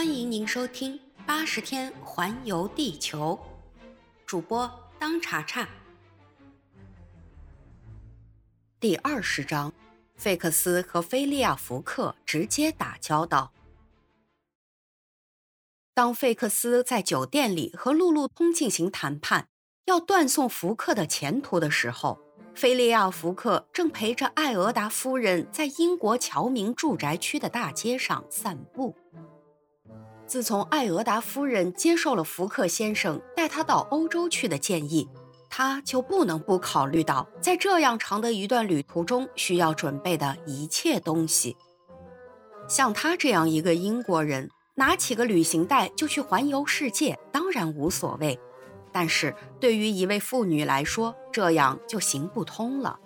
欢迎您收听《八十天环游地球》，主播当查查。第二十章，费克斯和菲利亚·福克直接打交道。当费克斯在酒店里和路路通进行谈判，要断送福克的前途的时候，菲利亚·福克正陪着艾俄达夫人在英国侨民住宅区的大街上散步。自从艾俄达夫人接受了福克先生带她到欧洲去的建议，他就不能不考虑到在这样长的一段旅途中需要准备的一切东西。像他这样一个英国人，拿起个旅行袋就去环游世界，当然无所谓；但是对于一位妇女来说，这样就行不通了。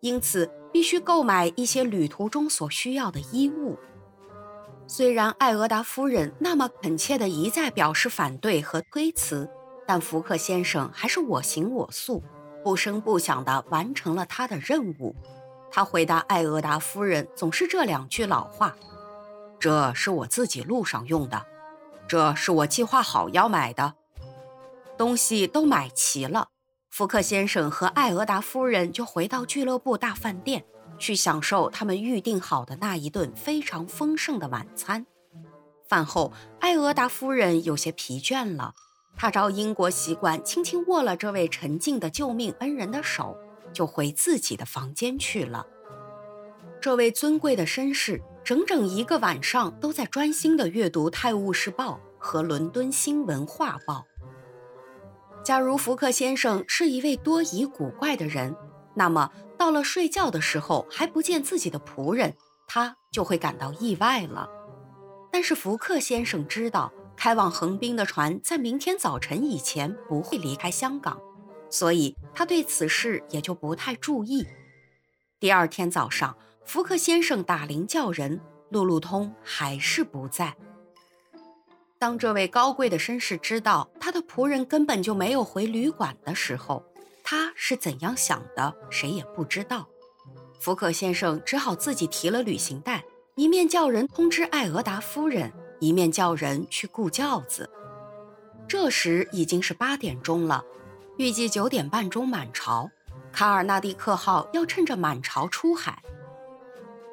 因此，必须购买一些旅途中所需要的衣物。虽然艾俄达夫人那么恳切地一再表示反对和推辞，但福克先生还是我行我素，不声不响地完成了他的任务。他回答艾俄达夫人总是这两句老话：“这是我自己路上用的，这是我计划好要买的。”东西都买齐了，福克先生和艾俄达夫人就回到俱乐部大饭店。去享受他们预定好的那一顿非常丰盛的晚餐。饭后，艾俄达夫人有些疲倦了，她照英国习惯轻轻握了这位沉静的救命恩人的手，就回自己的房间去了。这位尊贵的绅士整整一个晚上都在专心地阅读《泰晤士报》和《伦敦新闻画报》。假如福克先生是一位多疑古怪的人。那么，到了睡觉的时候还不见自己的仆人，他就会感到意外了。但是福克先生知道，开往横滨的船在明天早晨以前不会离开香港，所以他对此事也就不太注意。第二天早上，福克先生打铃叫人，路路通还是不在。当这位高贵的绅士知道他的仆人根本就没有回旅馆的时候，他是怎样想的，谁也不知道。福克先生只好自己提了旅行袋，一面叫人通知艾俄达夫人，一面叫人去雇轿子。这时已经是八点钟了，预计九点半钟满潮。卡尔纳蒂克号要趁着满潮出海。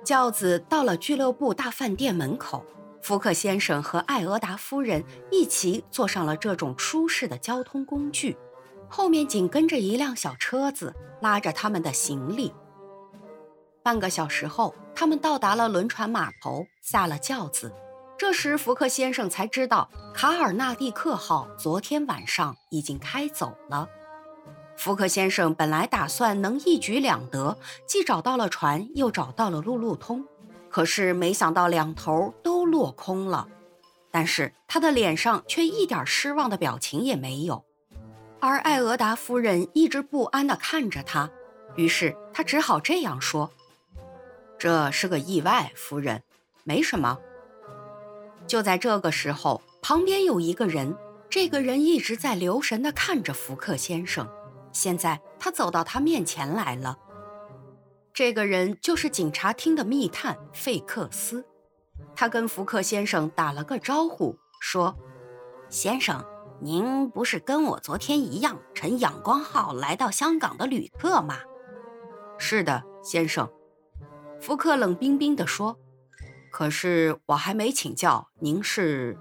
轿子到了俱乐部大饭店门口，福克先生和艾俄达夫人一起坐上了这种舒适的交通工具。后面紧跟着一辆小车子，拉着他们的行李。半个小时后，他们到达了轮船码头，下了轿子。这时，福克先生才知道卡尔纳蒂克号昨天晚上已经开走了。福克先生本来打算能一举两得，既找到了船，又找到了路路通，可是没想到两头都落空了。但是他的脸上却一点失望的表情也没有。而艾俄达夫人一直不安地看着他，于是他只好这样说：“这是个意外，夫人，没什么。”就在这个时候，旁边有一个人，这个人一直在留神地看着福克先生。现在他走到他面前来了。这个人就是警察厅的密探费克斯。他跟福克先生打了个招呼，说：“先生。”您不是跟我昨天一样乘阳光号来到香港的旅客吗？是的，先生。福克冷冰冰地说。可是我还没请教，您是？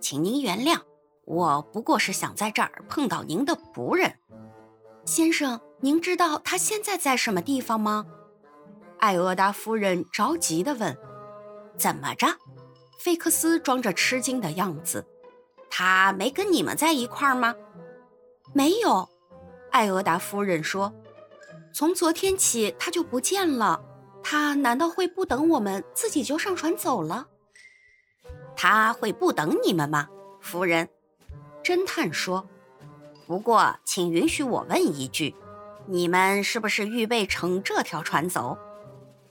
请您原谅，我不过是想在这儿碰到您的仆人。先生，您知道他现在在什么地方吗？艾俄达夫人着急地问。怎么着？费克斯装着吃惊的样子。他没跟你们在一块儿吗？没有，艾俄达夫人说：“从昨天起他就不见了。他难道会不等我们，自己就上船走了？他会不等你们吗，夫人？”侦探说：“不过，请允许我问一句，你们是不是预备乘这条船走？”“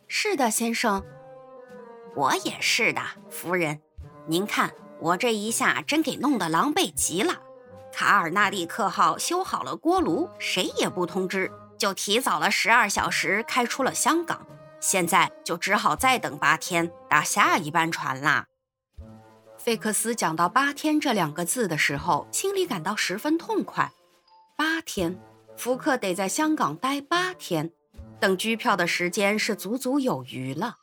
是的，先生。”“我也是的，夫人。您看。”我这一下真给弄得狼狈极了。卡尔纳利克号修好了锅炉，谁也不通知，就提早了十二小时开出了香港。现在就只好再等八天，搭下一班船啦。费克斯讲到“八天”这两个字的时候，心里感到十分痛快。八天，福克得在香港待八天，等机票的时间是足足有余了。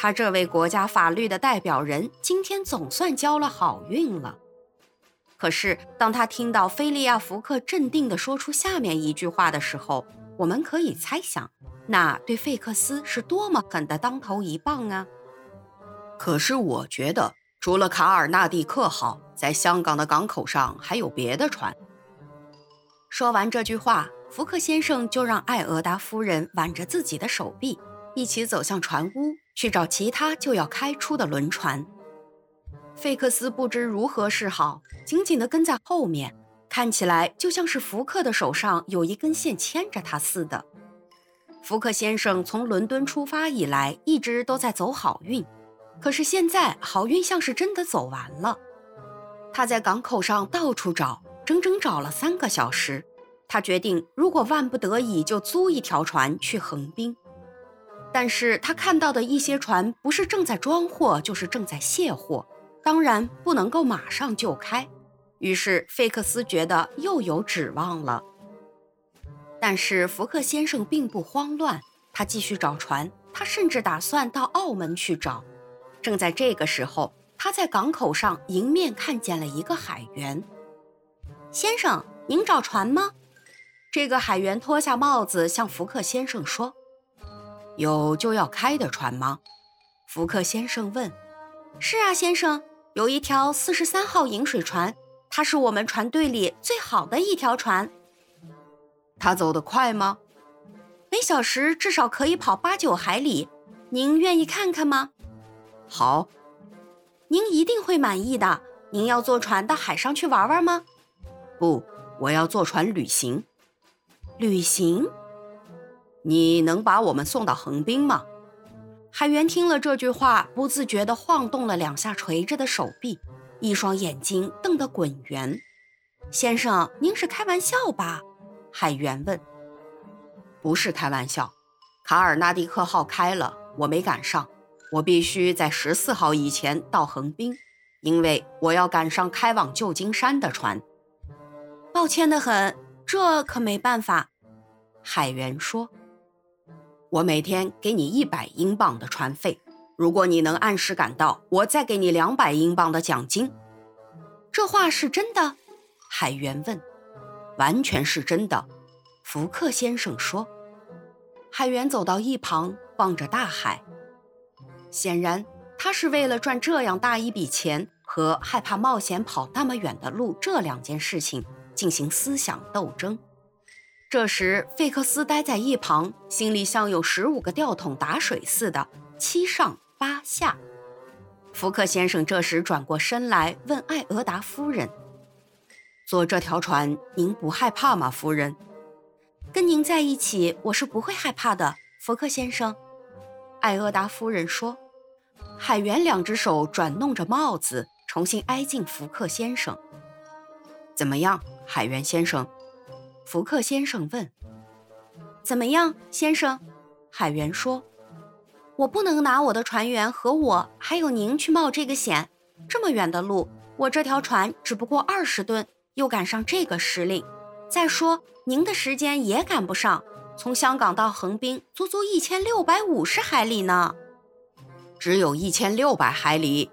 他这位国家法律的代表人，今天总算交了好运了。可是，当他听到菲利亚·福克镇定地说出下面一句话的时候，我们可以猜想，那对费克斯是多么狠的当头一棒啊！可是，我觉得。除了卡尔纳蒂克号，在香港的港口上还有别的船。说完这句话，福克先生就让艾俄达夫人挽着自己的手臂，一起走向船屋去找其他就要开出的轮船。费克斯不知如何是好，紧紧地跟在后面，看起来就像是福克的手上有一根线牵着他似的。福克先生从伦敦出发以来，一直都在走好运。可是现在好运像是真的走完了，他在港口上到处找，整整找了三个小时。他决定，如果万不得已，就租一条船去横滨。但是他看到的一些船不是正在装货，就是正在卸货，当然不能够马上就开。于是费克斯觉得又有指望了。但是福克先生并不慌乱，他继续找船，他甚至打算到澳门去找。正在这个时候，他在港口上迎面看见了一个海员。先生，您找船吗？这个海员脱下帽子，向福克先生说：“有就要开的船吗？”福克先生问。“是啊，先生，有一条四十三号引水船，它是我们船队里最好的一条船。它走得快吗？每小时至少可以跑八九海里。您愿意看看吗？”好，您一定会满意的。您要坐船到海上去玩玩吗？不，我要坐船旅行。旅行？你能把我们送到横滨吗？海员听了这句话，不自觉地晃动了两下垂着的手臂，一双眼睛瞪得滚圆。先生，您是开玩笑吧？海员问。不是开玩笑，卡尔纳蒂克号开了，我没赶上。我必须在十四号以前到横滨，因为我要赶上开往旧金山的船。抱歉的很，这可没办法。海员说：“我每天给你一百英镑的船费，如果你能按时赶到，我再给你两百英镑的奖金。”这话是真的？海员问。“完全是真的。”福克先生说。海员走到一旁，望着大海。显然，他是为了赚这样大一笔钱和害怕冒险跑那么远的路这两件事情进行思想斗争。这时，费克斯待在一旁，心里像有十五个吊桶打水似的，七上八下。福克先生这时转过身来问艾俄达夫人：“坐这条船，您不害怕吗，夫人？”“跟您在一起，我是不会害怕的，福克先生。”艾俄达夫人说：“海员两只手转弄着帽子，重新挨近福克先生。怎么样，海员先生？”福克先生问。“怎么样，先生？”海员说：“我不能拿我的船员和我还有您去冒这个险。这么远的路，我这条船只不过二十吨，又赶上这个时令。再说，您的时间也赶不上。”从香港到横滨，足足一千六百五十海里呢。只有一千六百海里，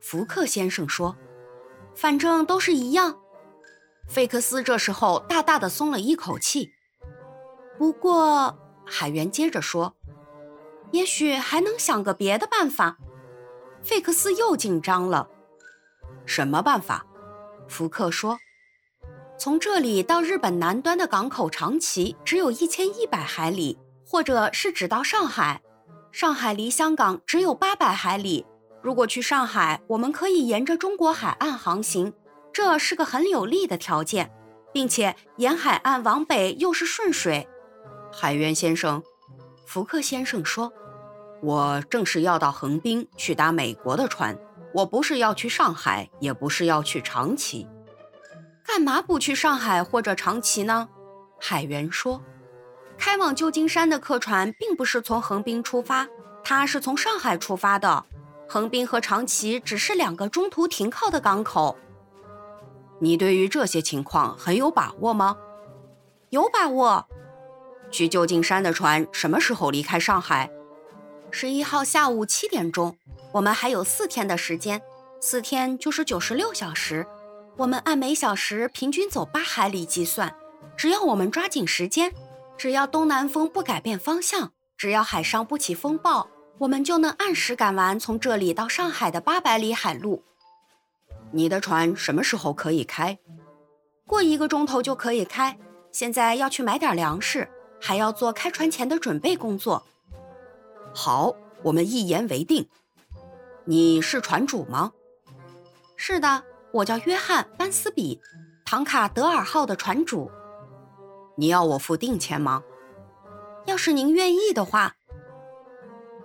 福克先生说：“反正都是一样。”费克斯这时候大大的松了一口气。不过，海员接着说：“也许还能想个别的办法。”费克斯又紧张了。什么办法？福克说。从这里到日本南端的港口长崎只有一千一百海里，或者是只到上海。上海离香港只有八百海里。如果去上海，我们可以沿着中国海岸航行，这是个很有利的条件，并且沿海岸往北又是顺水。海员先生，福克先生说：“我正是要到横滨去搭美国的船，我不是要去上海，也不是要去长崎。”干嘛不去上海或者长崎呢？海员说：“开往旧金山的客船并不是从横滨出发，它是从上海出发的。横滨和长崎只是两个中途停靠的港口。你对于这些情况很有把握吗？有把握。去旧金山的船什么时候离开上海？十一号下午七点钟。我们还有四天的时间，四天就是九十六小时。我们按每小时平均走八海里计算，只要我们抓紧时间，只要东南风不改变方向，只要海上不起风暴。我们就能按时赶完从这里到上海的八百里海路。你的船什么时候可以开？过一个钟头就可以开。现在要去买点粮食，还要做开船前的准备工作。好，我们一言为定。你是船主吗？是的，我叫约翰·班斯比，唐卡德尔号的船主。你要我付定钱吗？要是您愿意的话。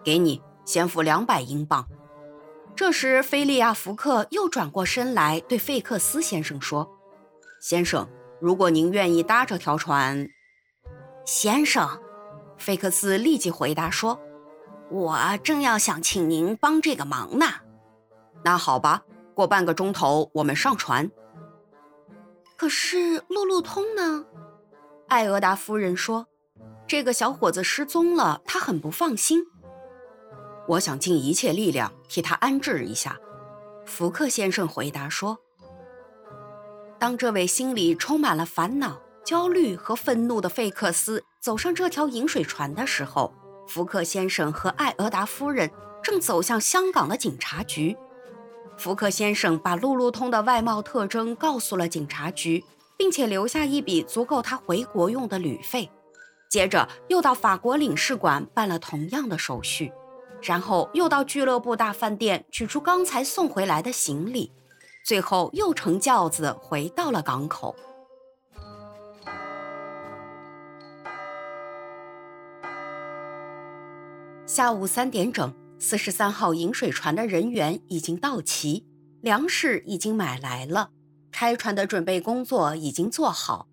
给你，先付两百英镑。这时，菲利亚·福克又转过身来对费克斯先生说：“先生，如果您愿意搭这条船。”先生，费克斯立即回答说：“我正要想请您帮这个忙呢。”那好吧，过半个钟头我们上船。可是路路通呢？艾俄达夫人说：“这个小伙子失踪了，他很不放心。”我想尽一切力量替他安置一下，福克先生回答说。当这位心里充满了烦恼、焦虑和愤怒的费克斯走上这条引水船的时候，福克先生和艾俄达夫人正走向香港的警察局。福克先生把路路通的外貌特征告诉了警察局，并且留下一笔足够他回国用的旅费，接着又到法国领事馆办了同样的手续。然后又到俱乐部大饭店取出刚才送回来的行李，最后又乘轿子回到了港口。下午三点整，四十三号引水船的人员已经到齐，粮食已经买来了，开船的准备工作已经做好。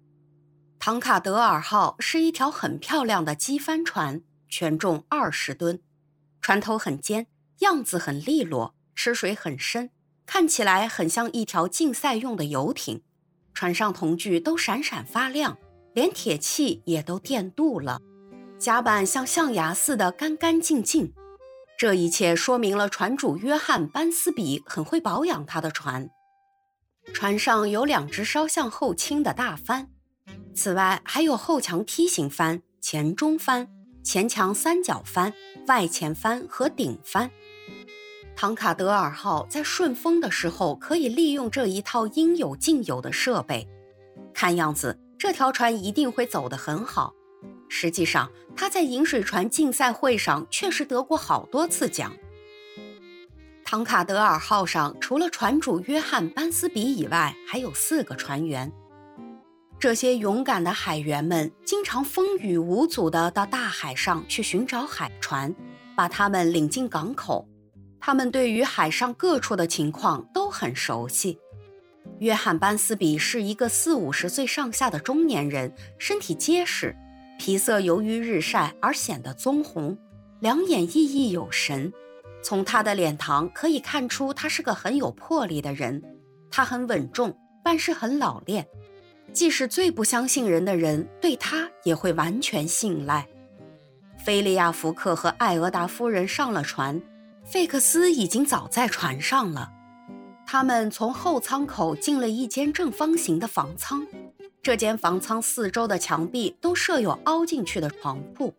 唐卡德尔号是一条很漂亮的机帆船，全重二十吨。船头很尖，样子很利落，吃水很深，看起来很像一条竞赛用的游艇。船上铜具都闪闪发亮，连铁器也都电镀了，甲板像象牙似的干干净净。这一切说明了船主约翰·班斯比很会保养他的船。船上有两只稍向后倾的大帆，此外还有后墙梯形帆、前中帆。前墙三角帆、外前帆和顶帆。唐卡德尔号在顺风的时候可以利用这一套应有尽有的设备。看样子，这条船一定会走得很好。实际上，它在引水船竞赛会上确实得过好多次奖。唐卡德尔号上除了船主约翰·班斯比以外，还有四个船员。这些勇敢的海员们经常风雨无阻地到大海上去寻找海船，把他们领进港口。他们对于海上各处的情况都很熟悉。约翰·班斯比是一个四五十岁上下的中年人，身体结实，皮色由于日晒而显得棕红，两眼熠熠有神。从他的脸庞可以看出，他是个很有魄力的人。他很稳重，办事很老练。即使最不相信人的人，对他也会完全信赖。菲利亚·福克和艾俄达夫人上了船，费克斯已经早在船上了。他们从后舱口进了一间正方形的房舱，这间房舱四周的墙壁都设有凹进去的床铺，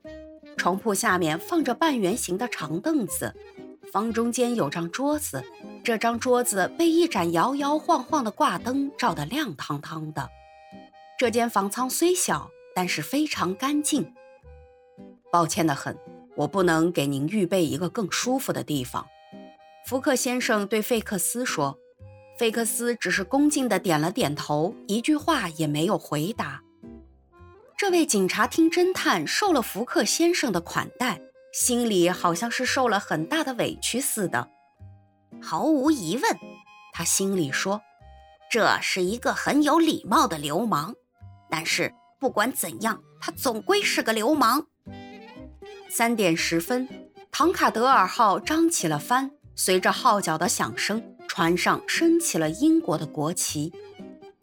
床铺下面放着半圆形的长凳子，房中间有张桌子，这张桌子被一盏摇摇晃晃的挂灯照得亮堂堂的。这间房舱虽小，但是非常干净。抱歉的很，我不能给您预备一个更舒服的地方。”福克先生对费克斯说。费克斯只是恭敬地点了点头，一句话也没有回答。这位警察厅侦探受了福克先生的款待，心里好像是受了很大的委屈似的。毫无疑问，他心里说：“这是一个很有礼貌的流氓。”但是不管怎样，他总归是个流氓。三点十分，唐卡德尔号张起了帆，随着号角的响声，船上升起了英国的国旗。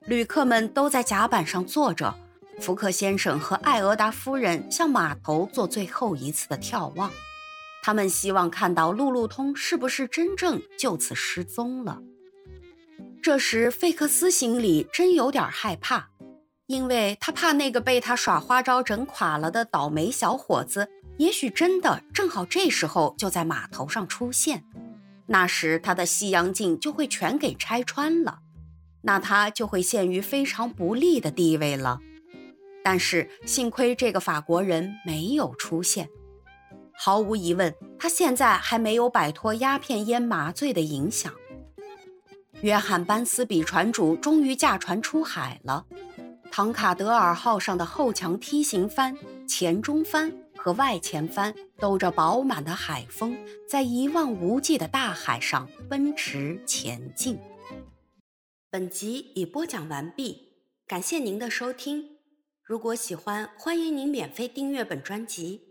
旅客们都在甲板上坐着。福克先生和艾俄达夫人向码头做最后一次的眺望，他们希望看到路路通是不是真正就此失踪了。这时，费克斯心里真有点害怕，因为他怕那个被他耍花招整垮了的倒霉小伙子，也许真的正好这时候就在码头上出现，那时他的西洋镜就会全给拆穿了，那他就会陷于非常不利的地位了。但是幸亏这个法国人没有出现，毫无疑问，他现在还没有摆脱鸦片烟麻醉的影响。约翰·班斯比船主终于驾船出海了，唐卡德尔号上的后墙梯形帆、前中帆和外前帆兜着饱满的海风，在一望无际的大海上奔驰前进。本集已播讲完毕，感谢您的收听。如果喜欢，欢迎您免费订阅本专辑。